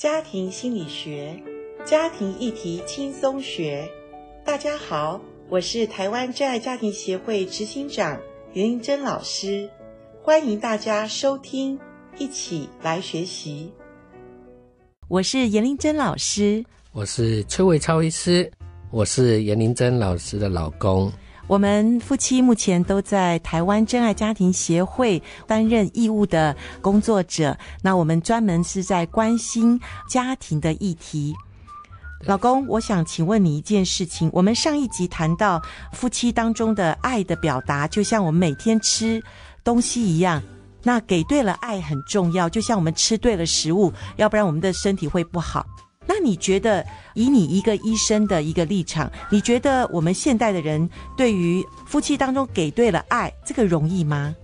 家庭心理学，家庭议题轻松学。大家好，我是台湾真爱家庭协会执行长严玲珍老师，欢迎大家收听，一起来学习。我是严玲珍老师，我是崔伟超医师，我是严玲珍老师的老公。我们夫妻目前都在台湾真爱家庭协会担任义务的工作者。那我们专门是在关心家庭的议题。老公，我想请问你一件事情。我们上一集谈到夫妻当中的爱的表达，就像我们每天吃东西一样。那给对了爱很重要，就像我们吃对了食物，要不然我们的身体会不好。那你觉得，以你一个医生的一个立场，你觉得我们现代的人对于夫妻当中给对了爱，这个容易吗？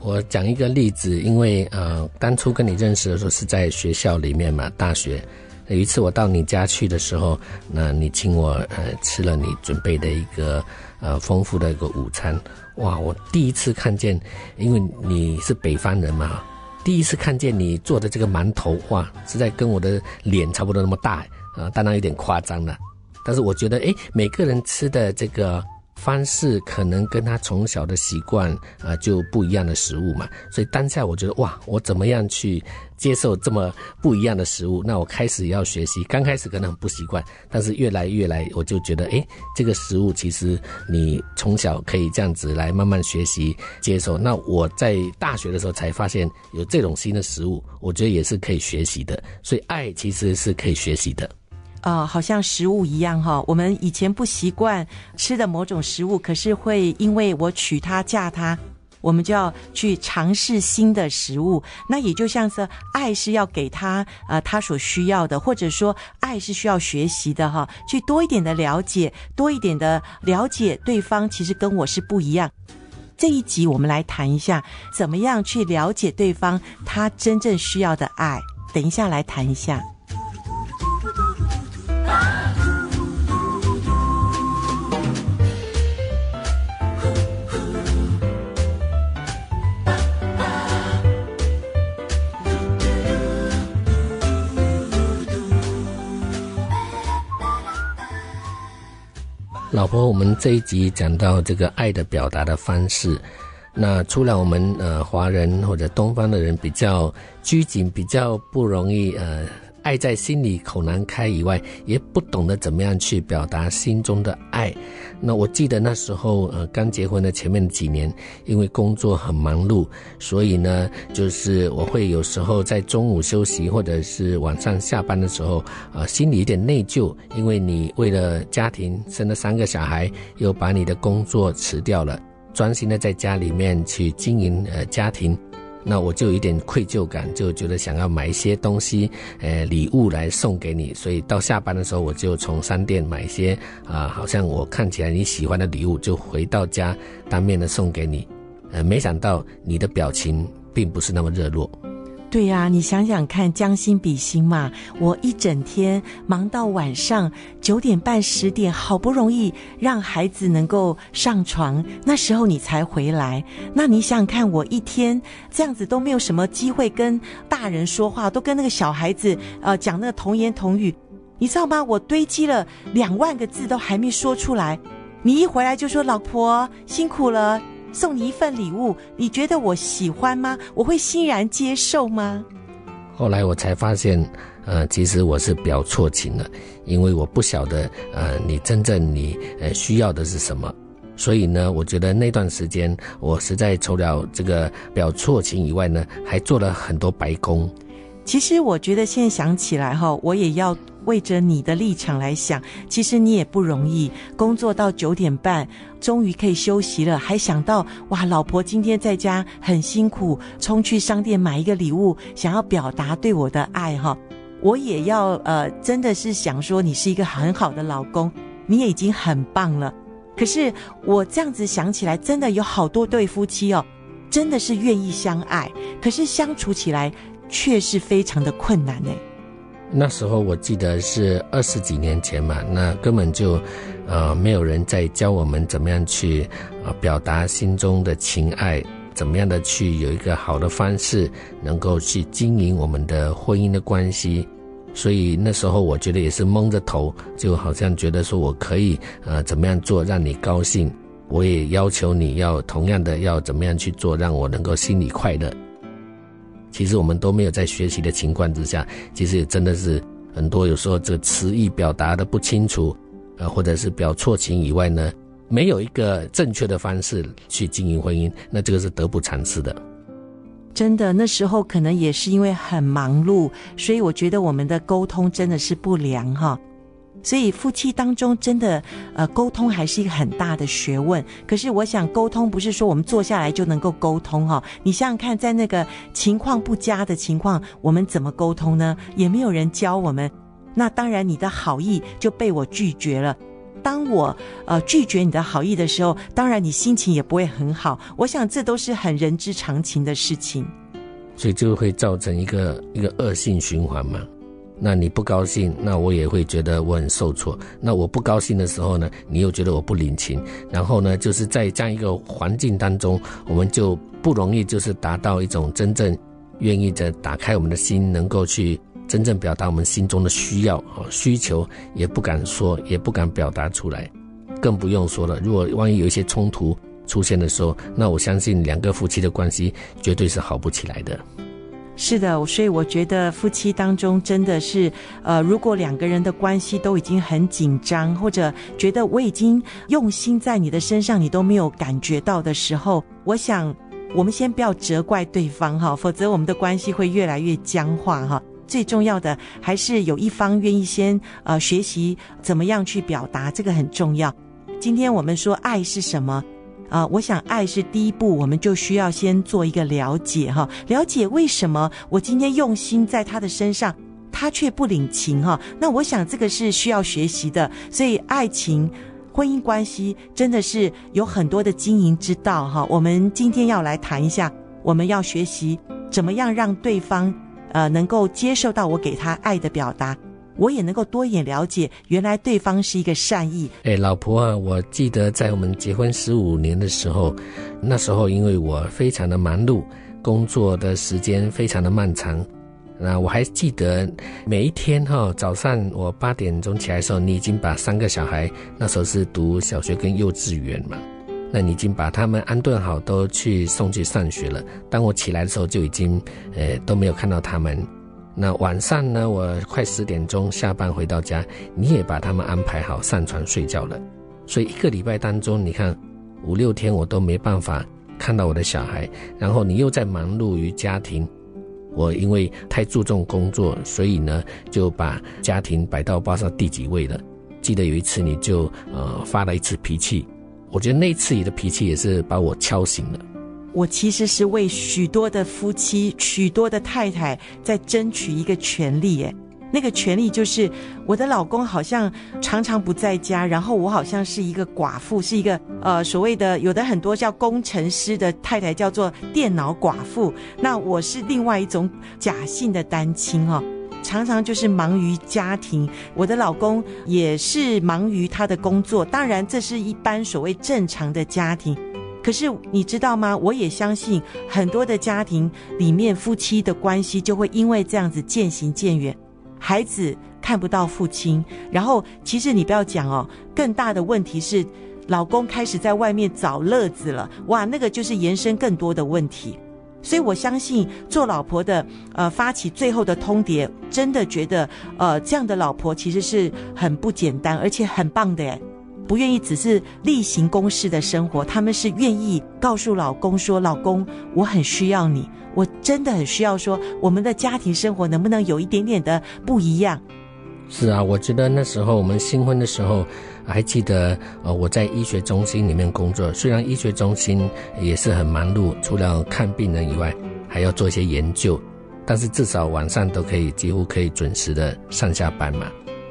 我讲一个例子，因为呃，当初跟你认识的时候是在学校里面嘛，大学。有一次我到你家去的时候，那你请我呃吃了你准备的一个呃丰富的一个午餐，哇！我第一次看见，因为你是北方人嘛。第一次看见你做的这个馒头，哇，实在跟我的脸差不多那么大啊，当然有点夸张了。但是我觉得，哎，每个人吃的这个。方式可能跟他从小的习惯啊就不一样的食物嘛，所以当下我觉得哇，我怎么样去接受这么不一样的食物？那我开始要学习，刚开始可能很不习惯，但是越来越来，我就觉得诶，这个食物其实你从小可以这样子来慢慢学习接受。那我在大学的时候才发现有这种新的食物，我觉得也是可以学习的。所以爱其实是可以学习的。啊、好像食物一样哈，我们以前不习惯吃的某种食物，可是会因为我娶她嫁她，我们就要去尝试新的食物。那也就像是爱是要给他呃他所需要的，或者说爱是需要学习的哈，去多一点的了解，多一点的了解对方，其实跟我是不一样。这一集我们来谈一下，怎么样去了解对方他真正需要的爱。等一下来谈一下。婆，我们这一集讲到这个爱的表达的方式，那除了我们呃华人或者东方的人比较拘谨，比较不容易呃。爱在心里口难开以外，也不懂得怎么样去表达心中的爱。那我记得那时候，呃，刚结婚的前面几年，因为工作很忙碌，所以呢，就是我会有时候在中午休息或者是晚上下班的时候，呃，心里有点内疚，因为你为了家庭生了三个小孩，又把你的工作辞掉了，专心的在家里面去经营呃家庭。那我就有点愧疚感，就觉得想要买一些东西，呃，礼物来送给你。所以到下班的时候，我就从商店买一些啊、好像我看起来你喜欢的礼物，就回到家当面的送给你。呃，没想到你的表情并不是那么热络。对呀、你想想看，将心比心嘛。我一整天忙到晚上九点半十点，好不容易让孩子能够上床，那时候你才回来。那你想想看，我一天这样子都没有什么机会跟大人说话，都跟那个小孩子呃讲那个童言童语，你知道吗？我堆积了两万个字都还没说出来，你一回来就说老婆辛苦了。送你一份礼物，你觉得我喜欢吗？我会欣然接受吗？后来我才发现，呃，其实我是表错情了，因为我不晓得，呃，你真正你呃需要的是什么。所以呢，我觉得那段时间我实在除了这个表错情以外呢，还做了很多白工。其实我觉得现在想起来哈，我也要为着你的立场来想。其实你也不容易，工作到九点半，终于可以休息了，还想到哇，老婆今天在家很辛苦，冲去商店买一个礼物，想要表达对我的爱哈。我也要呃，真的是想说你是一个很好的老公，你也已经很棒了。可是我这样子想起来，真的有好多对夫妻哦，真的是愿意相爱，可是相处起来。确实非常的困难呢。那时候我记得是二十几年前嘛，那根本就，呃，没有人在教我们怎么样去，呃，表达心中的情爱，怎么样的去有一个好的方式，能够去经营我们的婚姻的关系。所以那时候我觉得也是蒙着头，就好像觉得说我可以呃怎么样做让你高兴，我也要求你要同样的要怎么样去做，让我能够心里快乐。其实我们都没有在学习的情况之下，其实也真的是很多有时候这个词意表达的不清楚，呃，或者是表错情以外呢，没有一个正确的方式去经营婚姻，那这个是得不偿失的。真的，那时候可能也是因为很忙碌，所以我觉得我们的沟通真的是不良哈。所以夫妻当中真的，呃，沟通还是一个很大的学问。可是我想，沟通不是说我们坐下来就能够沟通哈。你想想看，在那个情况不佳的情况，我们怎么沟通呢？也没有人教我们。那当然，你的好意就被我拒绝了。当我呃拒绝你的好意的时候，当然你心情也不会很好。我想这都是很人之常情的事情。所以就会造成一个一个恶性循环嘛。那你不高兴，那我也会觉得我很受挫。那我不高兴的时候呢，你又觉得我不领情。然后呢，就是在这样一个环境当中，我们就不容易就是达到一种真正愿意的打开我们的心，能够去真正表达我们心中的需要和需求，也不敢说，也不敢表达出来，更不用说了。如果万一有一些冲突出现的时候，那我相信两个夫妻的关系绝对是好不起来的。是的，所以我觉得夫妻当中真的是，呃，如果两个人的关系都已经很紧张，或者觉得我已经用心在你的身上，你都没有感觉到的时候，我想我们先不要责怪对方哈，否则我们的关系会越来越僵化哈。最重要的还是有一方愿意先呃学习怎么样去表达，这个很重要。今天我们说爱是什么？啊、呃，我想爱是第一步，我们就需要先做一个了解哈，了解为什么我今天用心在他的身上，他却不领情哈。那我想这个是需要学习的，所以爱情、婚姻关系真的是有很多的经营之道哈。我们今天要来谈一下，我们要学习怎么样让对方呃能够接受到我给他爱的表达。我也能够多一点了解，原来对方是一个善意。哎，老婆啊，我记得在我们结婚十五年的时候，那时候因为我非常的忙碌，工作的时间非常的漫长。那我还记得每一天哈，早上我八点钟起来的时候，你已经把三个小孩，那时候是读小学跟幼稚园嘛，那你已经把他们安顿好，都去送去上学了。当我起来的时候，就已经呃都没有看到他们。那晚上呢，我快十点钟下班回到家，你也把他们安排好上床睡觉了。所以一个礼拜当中，你看五六天我都没办法看到我的小孩，然后你又在忙碌于家庭。我因为太注重工作，所以呢就把家庭摆到不知道第几位了。记得有一次你就呃发了一次脾气，我觉得那次你的脾气也是把我敲醒了。我其实是为许多的夫妻、许多的太太在争取一个权利，诶，那个权利就是我的老公好像常常不在家，然后我好像是一个寡妇，是一个呃所谓的有的很多叫工程师的太太叫做电脑寡妇，那我是另外一种假性的单亲哦，常常就是忙于家庭，我的老公也是忙于他的工作，当然这是一般所谓正常的家庭。可是你知道吗？我也相信很多的家庭里面夫妻的关系就会因为这样子渐行渐远，孩子看不到父亲，然后其实你不要讲哦，更大的问题是老公开始在外面找乐子了，哇，那个就是延伸更多的问题。所以我相信做老婆的，呃，发起最后的通牒，真的觉得呃这样的老婆其实是很不简单，而且很棒的耶。不愿意只是例行公事的生活，他们是愿意告诉老公说：“老公，我很需要你，我真的很需要说，我们的家庭生活能不能有一点点的不一样？”是啊，我觉得那时候我们新婚的时候，还记得呃，我在医学中心里面工作，虽然医学中心也是很忙碌，除了看病人以外，还要做一些研究，但是至少晚上都可以几乎可以准时的上下班嘛。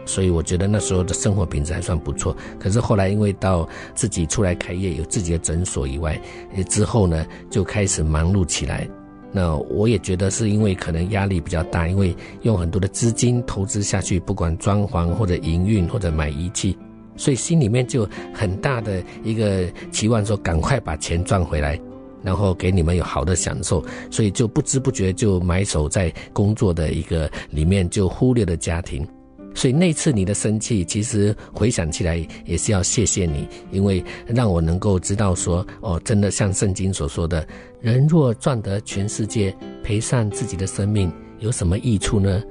所以我觉得那时候的生活品质还算不错。可是后来因为到自己出来开业，有自己的诊所以外，之后呢就开始忙碌起来。那我也觉得是因为可能压力比较大，因为用很多的资金投资下去，不管装潢或者营运或者买仪器，所以心里面就很大的一个期望，说赶快把钱赚回来。然后给你们有好的享受，所以就不知不觉就埋首在工作的一个里面，就忽略了家庭。所以那次你的生气，其实回想起来也是要谢谢你，因为让我能够知道说，哦，真的像圣经所说的，人若赚得全世界，赔上自己的生命，有什么益处呢？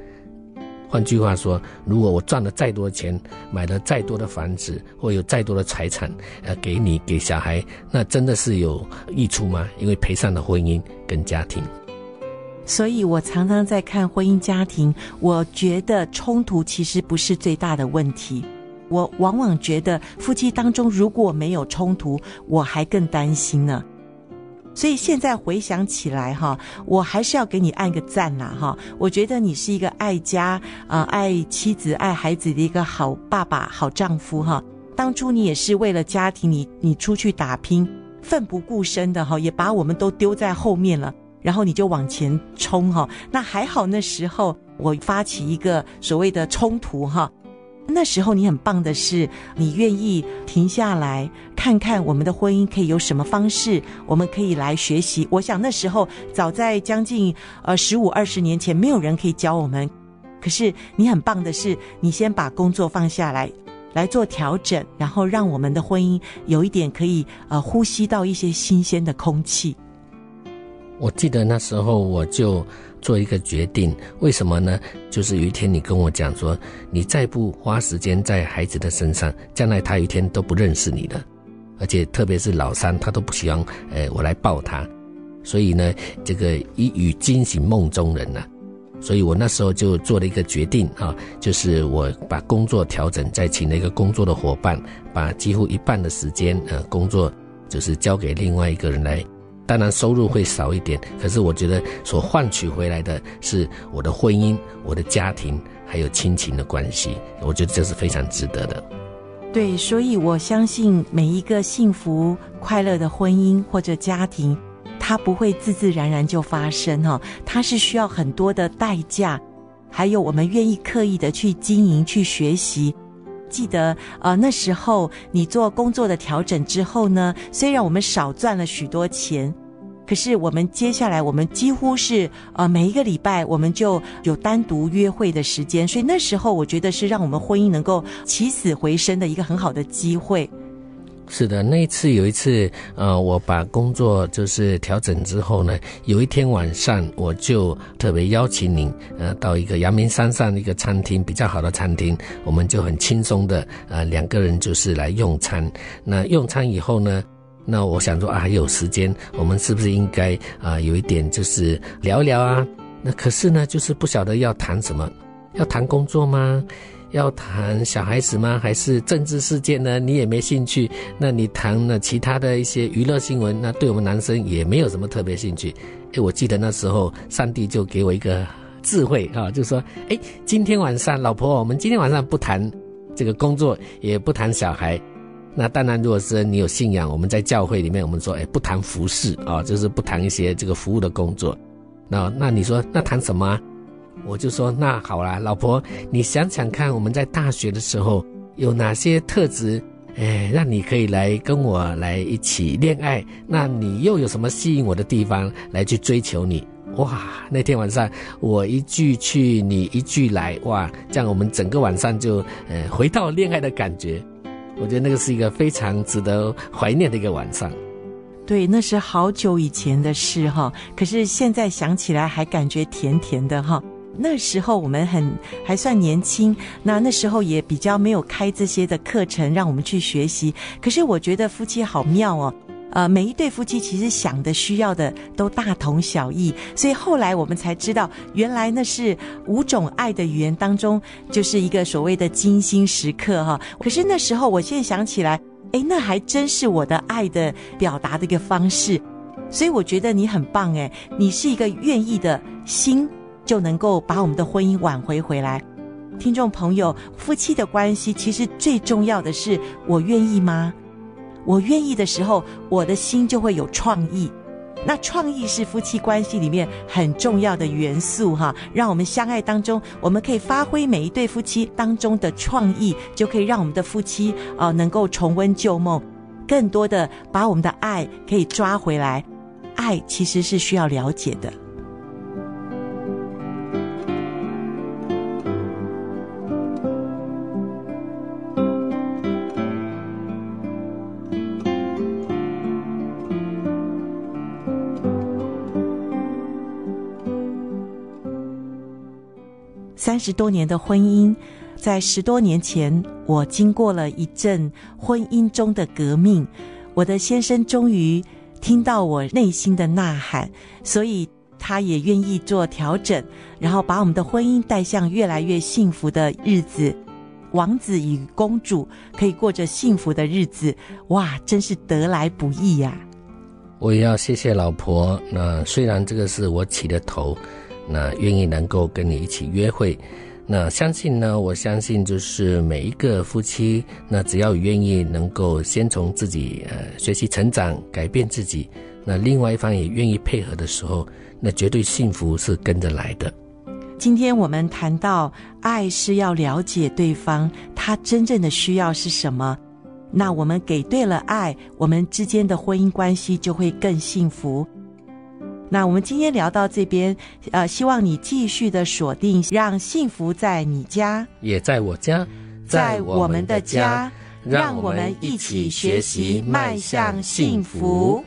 换句话说，如果我赚了再多钱，买了再多的房子，或有再多的财产，呃，给你给小孩，那真的是有益处吗？因为赔上了婚姻跟家庭。所以我常常在看婚姻家庭，我觉得冲突其实不是最大的问题。我往往觉得夫妻当中如果没有冲突，我还更担心呢。所以现在回想起来哈，我还是要给你按个赞啦哈！我觉得你是一个爱家啊、爱妻子、爱孩子的一个好爸爸、好丈夫哈。当初你也是为了家庭，你你出去打拼，奋不顾身的哈，也把我们都丢在后面了，然后你就往前冲哈。那还好，那时候我发起一个所谓的冲突哈。那时候你很棒的是，你愿意停下来看看我们的婚姻可以有什么方式，我们可以来学习。我想那时候早在将近呃十五二十年前，没有人可以教我们。可是你很棒的是，你先把工作放下来，来做调整，然后让我们的婚姻有一点可以呃呼吸到一些新鲜的空气。我记得那时候我就。做一个决定，为什么呢？就是有一天你跟我讲说，你再不花时间在孩子的身上，将来他有一天都不认识你了，而且特别是老三，他都不希望，呃，我来抱他。所以呢，这个一语惊醒梦中人呐、所以我那时候就做了一个决定啊，就是我把工作调整，再请了一个工作的伙伴，把几乎一半的时间，呃，工作就是交给另外一个人来。当然收入会少一点，可是我觉得所换取回来的是我的婚姻、我的家庭，还有亲情的关系。我觉得这是非常值得的。对，所以我相信每一个幸福快乐的婚姻或者家庭，它不会自自然然就发生哈，它是需要很多的代价，还有我们愿意刻意的去经营、去学习。记得呃那时候你做工作的调整之后呢，虽然我们少赚了许多钱，可是我们接下来我们几乎是呃每一个礼拜我们就有单独约会的时间，所以那时候我觉得是让我们婚姻能够起死回生的一个很好的机会。是的，那一次有一次，呃，我把工作就是调整之后呢，有一天晚上我就特别邀请您，呃，到一个阳明山上一个餐厅，比较好的餐厅，我们就很轻松的，呃，两个人就是来用餐。那用餐以后呢，那我想说啊，还有时间，我们是不是应该啊，有一点就是聊聊啊？那可是呢，就是不晓得要谈什么，要谈工作吗？要谈小孩子吗？还是政治事件呢？你也没兴趣。那你谈了其他的一些娱乐新闻，那对我们男生也没有什么特别兴趣。诶，我记得那时候上帝就给我一个智慧啊，就说：诶，今天晚上，老婆，我们今天晚上不谈这个工作，也不谈小孩。那当然，如果是你有信仰，我们在教会里面，我们说，诶，不谈服事啊，就是不谈一些这个服务的工作。那那你说，那谈什么？我就说那好啦，老婆，你想想看，我们在大学的时候有哪些特质，哎，让你可以来跟我来一起恋爱？那你又有什么吸引我的地方来去追求你？哇，那天晚上我一句去，你一句来，哇，这样我们整个晚上就呃回到恋爱的感觉。我觉得那个是一个非常值得怀念的一个晚上。对，那是好久以前的事哈，可是现在想起来还感觉甜甜的哈。那时候我们很还算年轻，那那时候也比较没有开这些的课程让我们去学习。可是我觉得夫妻好妙哦，呃，每一对夫妻其实想的需要的都大同小异，所以后来我们才知道，原来那是五种爱的语言当中就是一个所谓的精心时刻哈。可是那时候我现在想起来，诶，那还真是我的爱的表达的一个方式。所以我觉得你很棒诶，你是一个愿意的心。就能够把我们的婚姻挽回回来。听众朋友，夫妻的关系其实最重要的是我愿意吗？我愿意的时候，我的心就会有创意。那创意是夫妻关系里面很重要的元素哈。让我们相爱当中，我们可以发挥每一对夫妻当中的创意，就可以让我们的夫妻啊、能够重温旧梦，更多的把我们的爱可以抓回来。爱其实是需要了解的。十多年的婚姻，在十多年前，我经过了一阵婚姻中的革命。我的先生终于听到我内心的呐喊，所以他也愿意做调整，然后把我们的婚姻带向越来越幸福的日子。王子与公主可以过着幸福的日子，哇，真是得来不易呀！我也要谢谢老婆。那虽然这个是我起的头，那愿意能够跟你一起约会。那相信呢，我相信就是每一个夫妻，那只要愿意能够先从自己呃学习成长，改变自己，那另外一方也愿意配合的时候，那绝对幸福是跟着来的。今天我们谈到爱是要了解对方，他真正的需要是什么，那我们给对了爱，我们之间的婚姻关系就会更幸福。那我们今天聊到这边，呃，希望你继续的锁定，让幸福在你家，也在我家，在我们的家，让我们一起学习迈向幸福。